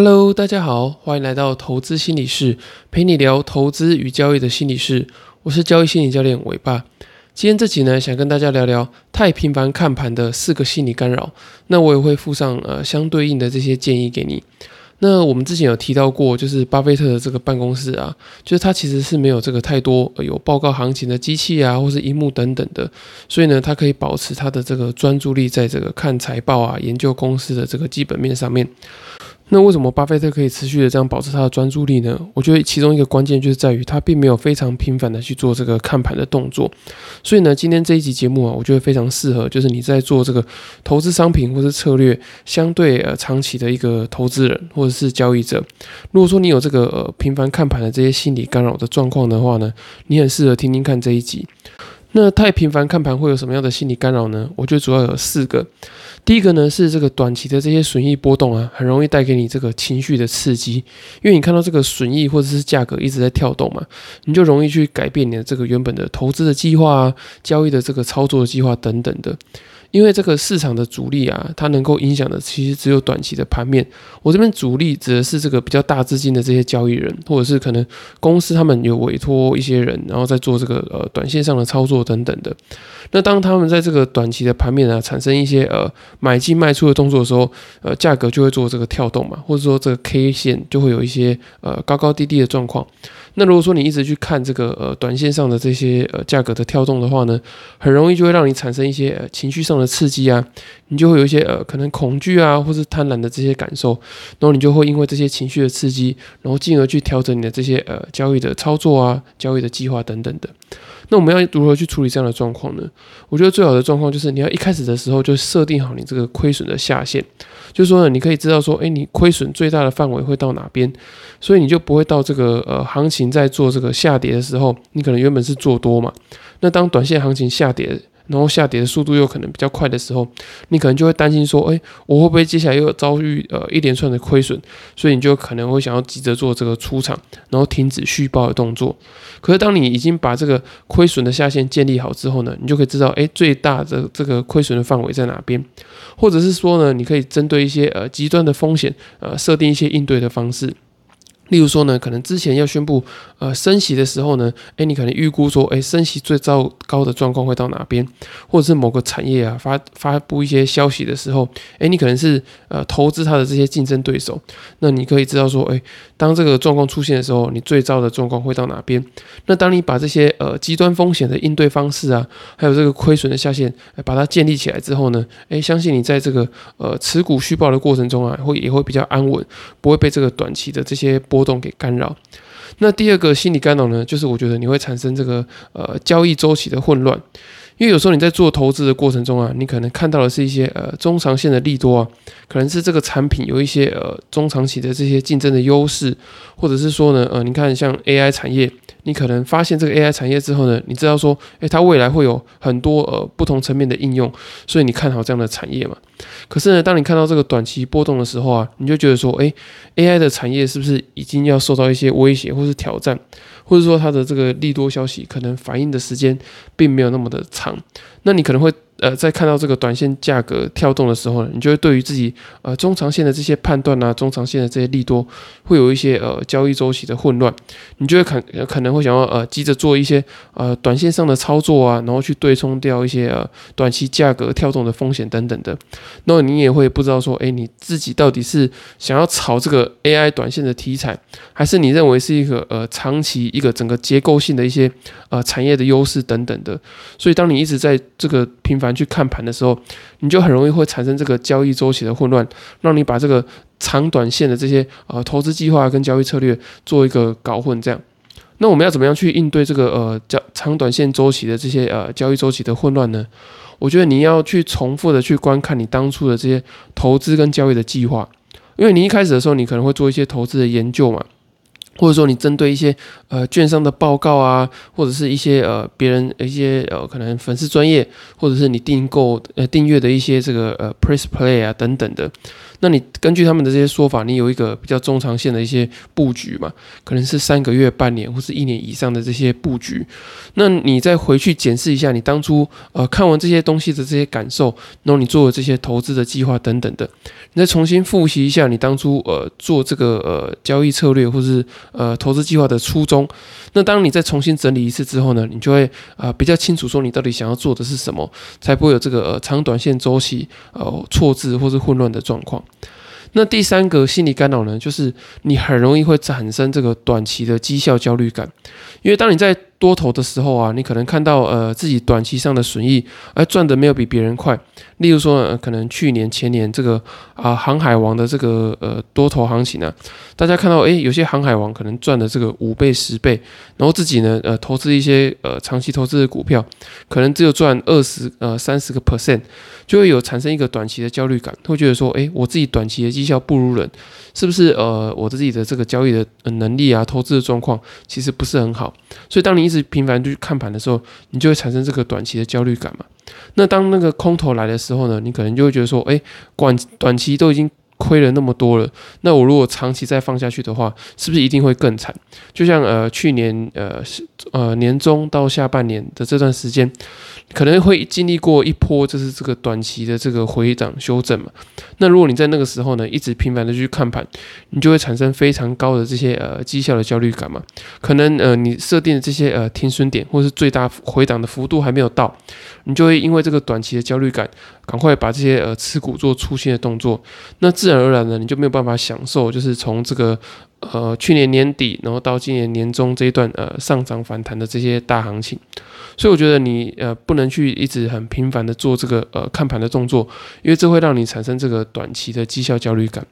Hello，大家好，欢迎来到投资心理室，陪你聊投资与交易的心理室。我是交易心理教练伟爸。今天这集呢，想跟大家聊聊太频繁看盘的四个心理干扰。那我也会附上呃相对应的这些建议给你。那我们之前有提到过，就是巴菲特的这个办公室啊，就是他其实是没有这个太多有报告行情的机器啊，或是荧幕等等的，所以呢，他可以保持他的这个专注力在这个看财报啊、研究公司的这个基本面上面。那为什么巴菲特可以持续的这样保持他的专注力呢？我觉得其中一个关键就是在于他并没有非常频繁的去做这个看盘的动作。所以呢，今天这一集节目啊，我觉得非常适合，就是你在做这个投资商品或者策略相对呃长期的一个投资人或者是交易者。如果说你有这个呃频繁看盘的这些心理干扰的状况的话呢，你很适合听听看这一集。那太频繁看盘会有什么样的心理干扰呢？我觉得主要有四个。第一个呢是这个短期的这些损益波动啊，很容易带给你这个情绪的刺激，因为你看到这个损益或者是价格一直在跳动嘛，你就容易去改变你的这个原本的投资的计划啊、交易的这个操作的计划等等的。因为这个市场的主力啊，它能够影响的其实只有短期的盘面。我这边主力指的是这个比较大资金的这些交易人，或者是可能公司他们有委托一些人，然后在做这个呃短线上的操作等等的。那当他们在这个短期的盘面啊产生一些呃买进卖出的动作的时候，呃价格就会做这个跳动嘛，或者说这个 K 线就会有一些呃高高低低的状况。那如果说你一直去看这个呃短线上的这些呃价格的跳动的话呢，很容易就会让你产生一些呃情绪上的刺激啊，你就会有一些呃可能恐惧啊，或是贪婪的这些感受，然后你就会因为这些情绪的刺激，然后进而去调整你的这些呃交易的操作啊、交易的计划等等的。那我们要如何去处理这样的状况呢？我觉得最好的状况就是你要一开始的时候就设定好你这个亏损的下限。就是说呢，你可以知道说，哎，你亏损最大的范围会到哪边，所以你就不会到这个呃行情在做这个下跌的时候，你可能原本是做多嘛，那当短线行情下跌。然后下跌的速度又可能比较快的时候，你可能就会担心说，哎，我会不会接下来又遭遇呃一连串的亏损？所以你就可能会想要急着做这个出场，然后停止续报的动作。可是当你已经把这个亏损的下限建立好之后呢，你就可以知道，哎，最大的这个亏损的范围在哪边，或者是说呢，你可以针对一些呃极端的风险，呃，设定一些应对的方式。例如说呢，可能之前要宣布呃升息的时候呢，诶，你可能预估说，诶，升息最糟糕的状况会到哪边，或者是某个产业啊发发布一些消息的时候，诶，你可能是呃投资它的这些竞争对手，那你可以知道说，诶，当这个状况出现的时候，你最糟的状况会到哪边？那当你把这些呃极端风险的应对方式啊，还有这个亏损的下限，把它建立起来之后呢，诶，相信你在这个呃持股续报的过程中啊，会也会比较安稳，不会被这个短期的这些波。波动给干扰。那第二个心理干扰呢，就是我觉得你会产生这个呃交易周期的混乱，因为有时候你在做投资的过程中啊，你可能看到的是一些呃中长线的利多啊，可能是这个产品有一些呃中长期的这些竞争的优势，或者是说呢呃你看像 AI 产业。你可能发现这个 AI 产业之后呢，你知道说，诶，它未来会有很多呃不同层面的应用，所以你看好这样的产业嘛？可是呢，当你看到这个短期波动的时候啊，你就觉得说，诶 a i 的产业是不是已经要受到一些威胁或是挑战，或者说它的这个利多消息可能反应的时间并没有那么的长，那你可能会。呃，在看到这个短线价格跳动的时候呢，你就会对于自己呃中长线的这些判断啊，中长线的这些利多，会有一些呃交易周期的混乱，你就会可可能会想要呃急着做一些呃短线上的操作啊，然后去对冲掉一些呃短期价格跳动的风险等等的，那么你也会不知道说，哎，你自己到底是想要炒这个 AI 短线的题材，还是你认为是一个呃长期一个整个结构性的一些呃产业的优势等等的，所以当你一直在这个频繁去看盘的时候，你就很容易会产生这个交易周期的混乱，让你把这个长短线的这些呃投资计划跟交易策略做一个搞混。这样，那我们要怎么样去应对这个呃交长短线周期的这些呃交易周期的混乱呢？我觉得你要去重复的去观看你当初的这些投资跟交易的计划，因为你一开始的时候，你可能会做一些投资的研究嘛。或者说你针对一些呃券商的报告啊，或者是一些呃别人一些呃可能粉丝专业，或者是你订购呃订阅的一些这个呃 Press Play 啊等等的。那你根据他们的这些说法，你有一个比较中长线的一些布局嘛？可能是三个月、半年或是一年以上的这些布局。那你再回去检视一下你当初呃看完这些东西的这些感受，然后你做的这些投资的计划等等的，你再重新复习一下你当初呃做这个呃交易策略或是呃投资计划的初衷。那当你再重新整理一次之后呢，你就会啊比较清楚说你到底想要做的是什么，才不会有这个呃长短线周期呃错字或是混乱的状况。那第三个心理干扰呢，就是你很容易会产生这个短期的绩效焦虑感，因为当你在多头的时候啊，你可能看到呃自己短期上的损益，而赚的没有比别人快。例如说，可能去年前年这个啊航海王的这个呃多头行情啊，大家看到诶，有些航海王可能赚了这个五倍十倍，然后自己呢呃投资一些呃长期投资的股票，可能只有赚二十呃三十个 percent，就会有产生一个短期的焦虑感，会觉得说诶，我自己短期的绩效不如人，是不是呃我自己的这个交易的能力啊投资的状况其实不是很好，所以当你一直频繁去看盘的时候，你就会产生这个短期的焦虑感嘛。那当那个空头来的时候呢，你可能就会觉得说，哎，短短期都已经亏了那么多了，那我如果长期再放下去的话，是不是一定会更惨？就像呃去年呃呃年中到下半年的这段时间。可能会经历过一波，就是这个短期的这个回档修正嘛。那如果你在那个时候呢，一直频繁的去看盘，你就会产生非常高的这些呃绩效的焦虑感嘛。可能呃你设定的这些呃停损点或是最大回档的幅度还没有到，你就会因为这个短期的焦虑感，赶快把这些呃持股做出新的动作。那自然然而然呢，你就没有办法享受，就是从这个。呃，去年年底，然后到今年年中这一段呃上涨反弹的这些大行情，所以我觉得你呃不能去一直很频繁的做这个呃看盘的动作，因为这会让你产生这个短期的绩效焦虑感。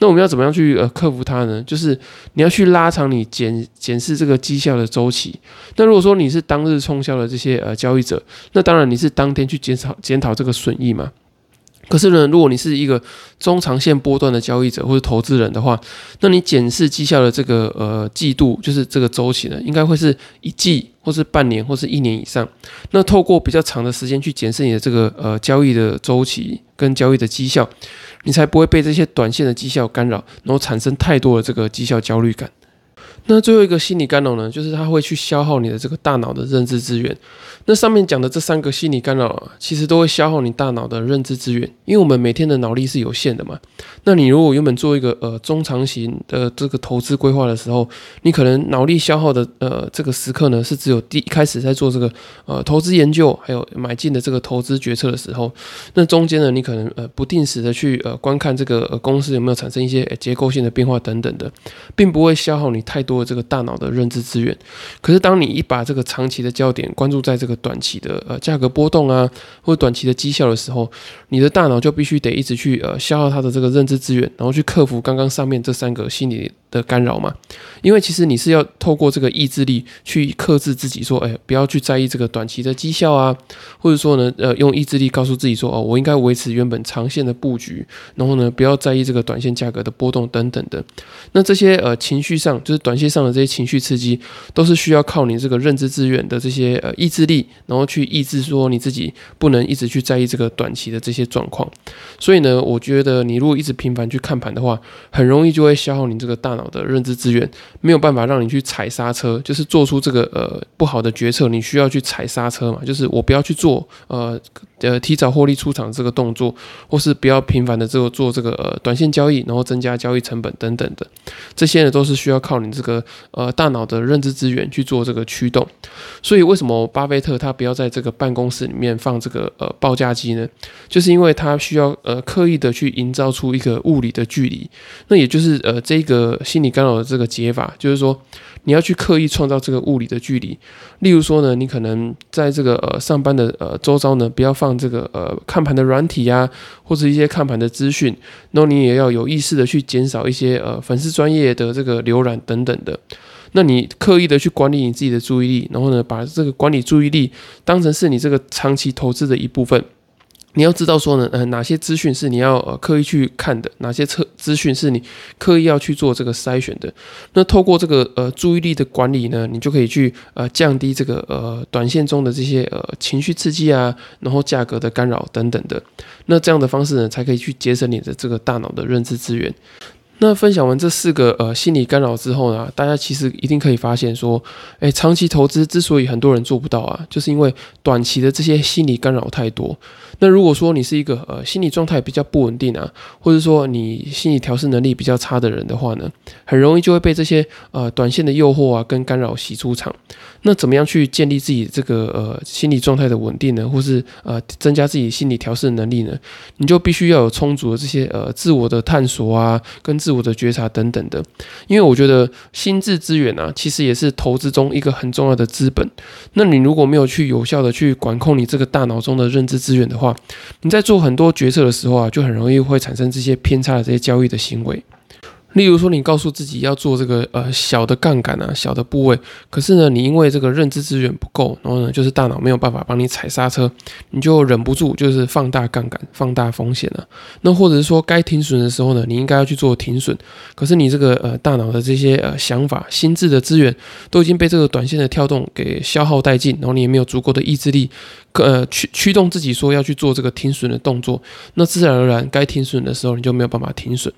那我们要怎么样去呃克服它呢？就是你要去拉长你检检视这个绩效的周期。那如果说你是当日冲销的这些呃交易者，那当然你是当天去减少检讨这个损益嘛。可是呢，如果你是一个中长线波段的交易者或者投资人的话，那你检视绩效的这个呃季度，就是这个周期呢，应该会是一季或是半年或是一年以上。那透过比较长的时间去检视你的这个呃交易的周期跟交易的绩效，你才不会被这些短线的绩效干扰，然后产生太多的这个绩效焦虑感。那最后一个心理干扰呢，就是它会去消耗你的这个大脑的认知资源。那上面讲的这三个心理干扰啊，其实都会消耗你大脑的认知资源，因为我们每天的脑力是有限的嘛。那你如果原本做一个呃中长型的这个投资规划的时候，你可能脑力消耗的呃这个时刻呢，是只有第一开始在做这个呃投资研究，还有买进的这个投资决策的时候。那中间呢，你可能呃不定时的去呃观看这个呃公司有没有产生一些结构性的变化等等的，并不会消耗你太多这个大脑的认知资源。可是当你一把这个长期的焦点关注在这个短期的呃价格波动啊，或短期的绩效的时候，你的大脑就必须得一直去呃消耗它的这个认知资源，然后去克服刚刚上面这三个心理的干扰嘛。因为其实你是要透过这个意志力去克制自己，说哎不要去在意这个短期的绩效啊，或者说呢呃用意志力告诉自己说哦我应该维持原本长线的布局，然后呢不要在意这个短线价格的波动等等的。那这些呃情绪上就是短线上的这些情绪刺激，都是需要靠你这个认知资源的这些呃意志力。然后去抑制说你自己不能一直去在意这个短期的这些状况，所以呢，我觉得你如果一直频繁去看盘的话，很容易就会消耗你这个大脑的认知资源，没有办法让你去踩刹车，就是做出这个呃不好的决策，你需要去踩刹车嘛，就是我不要去做呃呃提早获利出场这个动作，或是不要频繁的这个做这个呃短线交易，然后增加交易成本等等的，这些呢都是需要靠你这个呃大脑的认知资源去做这个驱动，所以为什么巴菲特他不要在这个办公室里面放这个呃报价机呢，就是因为他需要呃刻意的去营造出一个物理的距离，那也就是呃这个心理干扰的这个解法，就是说你要去刻意创造这个物理的距离。例如说呢，你可能在这个呃上班的呃周遭呢，不要放这个呃看盘的软体啊，或者一些看盘的资讯，然后你也要有意识的去减少一些呃粉丝专业的这个浏览等等的。那你刻意的去管理你自己的注意力，然后呢，把这个管理注意力当成是你这个长期投资的一部分。你要知道说呢，呃，哪些资讯是你要呃刻意去看的，哪些测资讯是你刻意要去做这个筛选的。那透过这个呃注意力的管理呢，你就可以去呃降低这个呃短线中的这些呃情绪刺激啊，然后价格的干扰等等的。那这样的方式呢，才可以去节省你的这个大脑的认知资源。那分享完这四个呃心理干扰之后呢，大家其实一定可以发现说，诶，长期投资之所以很多人做不到啊，就是因为短期的这些心理干扰太多。那如果说你是一个呃心理状态比较不稳定啊，或者说你心理调试能力比较差的人的话呢，很容易就会被这些呃短线的诱惑啊跟干扰洗出场。那怎么样去建立自己这个呃心理状态的稳定呢？或是呃增加自己心理调试能力呢？你就必须要有充足的这些呃自我的探索啊，跟自我的觉察等等的。因为我觉得心智资源啊，其实也是投资中一个很重要的资本。那你如果没有去有效的去管控你这个大脑中的认知资源的话，你在做很多决策的时候啊，就很容易会产生这些偏差的这些交易的行为。例如说，你告诉自己要做这个呃小的杠杆啊，小的部位，可是呢，你因为这个认知资源不够，然后呢，就是大脑没有办法帮你踩刹车，你就忍不住就是放大杠杆，放大风险了。那或者是说，该停损的时候呢，你应该要去做停损，可是你这个呃大脑的这些呃想法、心智的资源都已经被这个短线的跳动给消耗殆尽，然后你也没有足够的意志力，呃驱驱动自己说要去做这个停损的动作，那自然而然该停损的时候你就没有办法停损。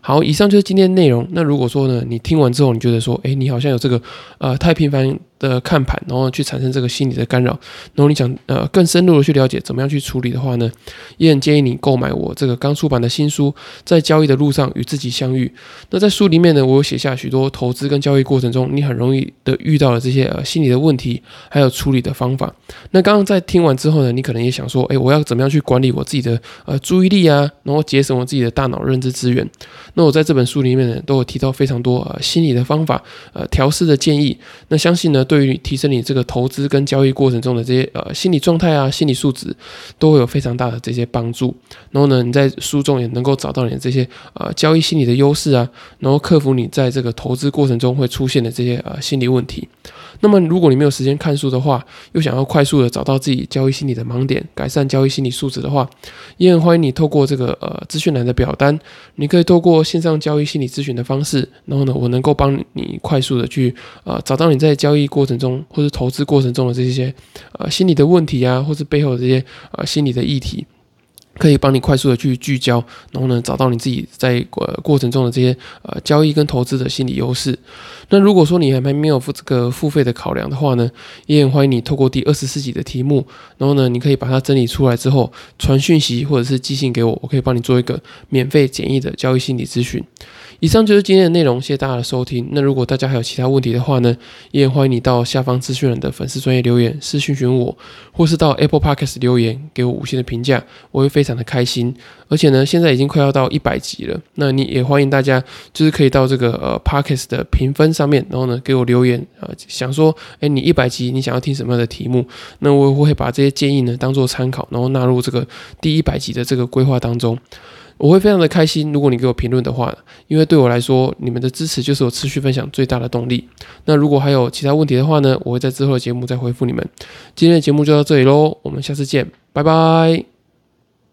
好，以上就是今天内容。那如果说呢，你听完之后，你觉得说，哎，你好像有这个呃太频繁。的看盘，然后去产生这个心理的干扰。然后你想呃更深入的去了解怎么样去处理的话呢，也很建议你购买我这个刚出版的新书《在交易的路上与自己相遇》。那在书里面呢，我有写下许多投资跟交易过程中你很容易的遇到的这些呃心理的问题，还有处理的方法。那刚刚在听完之后呢，你可能也想说，诶，我要怎么样去管理我自己的呃注意力啊，然后节省我自己的大脑认知资源？那我在这本书里面呢，都有提到非常多呃心理的方法，呃调试的建议。那相信呢。对于提升你这个投资跟交易过程中的这些呃心理状态啊、心理素质，都会有非常大的这些帮助。然后呢，你在书中也能够找到你的这些呃交易心理的优势啊，然后克服你在这个投资过程中会出现的这些呃心理问题。那么，如果你没有时间看书的话，又想要快速的找到自己交易心理的盲点，改善交易心理素质的话，也很欢迎你透过这个呃资讯栏的表单，你可以透过线上交易心理咨询的方式，然后呢，我能够帮你快速的去呃找到你在交易过程中或者投资过程中的这些呃心理的问题啊，或是背后的这些呃心理的议题。可以帮你快速的去聚焦，然后呢，找到你自己在呃过程中的这些呃交易跟投资的心理优势。那如果说你还没有付这个付费的考量的话呢，也很欢迎你透过第二十四集的题目，然后呢，你可以把它整理出来之后传讯息或者是寄信给我，我可以帮你做一个免费简易的交易心理咨询。以上就是今天的内容，谢谢大家的收听。那如果大家还有其他问题的话呢，也欢迎你到下方资讯人的粉丝专业留言私讯询我，或是到 Apple Podcast 留言给我五星的评价，我会非常常的开心。而且呢，现在已经快要到一百集了，那你也欢迎大家就是可以到这个呃 Parkes 的评分上面，然后呢给我留言啊，想说哎你一百集你想要听什么样的题目，那我会把这些建议呢当做参考，然后纳入这个第一百集的这个规划当中。我会非常的开心，如果你给我评论的话，因为对我来说，你们的支持就是我持续分享最大的动力。那如果还有其他问题的话呢，我会在之后的节目再回复你们。今天的节目就到这里喽，我们下次见，拜拜。